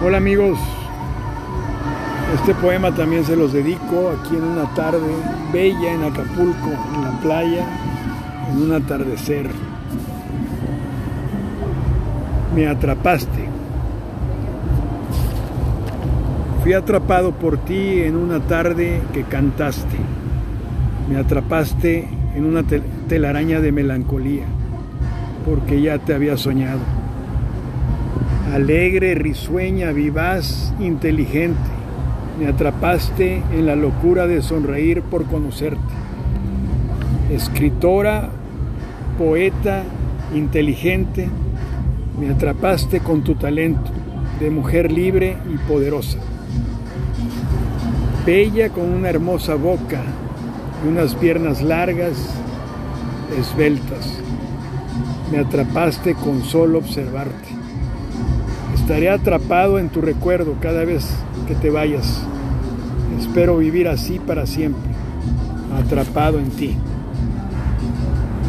Hola amigos, este poema también se los dedico aquí en una tarde bella en Acapulco, en la playa, en un atardecer. Me atrapaste. Fui atrapado por ti en una tarde que cantaste. Me atrapaste en una telaraña de melancolía, porque ya te había soñado alegre, risueña, vivaz, inteligente. Me atrapaste en la locura de sonreír por conocerte. Escritora, poeta, inteligente, me atrapaste con tu talento de mujer libre y poderosa. Bella con una hermosa boca y unas piernas largas, esbeltas. Me atrapaste con solo observarte. Estaré atrapado en tu recuerdo cada vez que te vayas. Espero vivir así para siempre, atrapado en ti.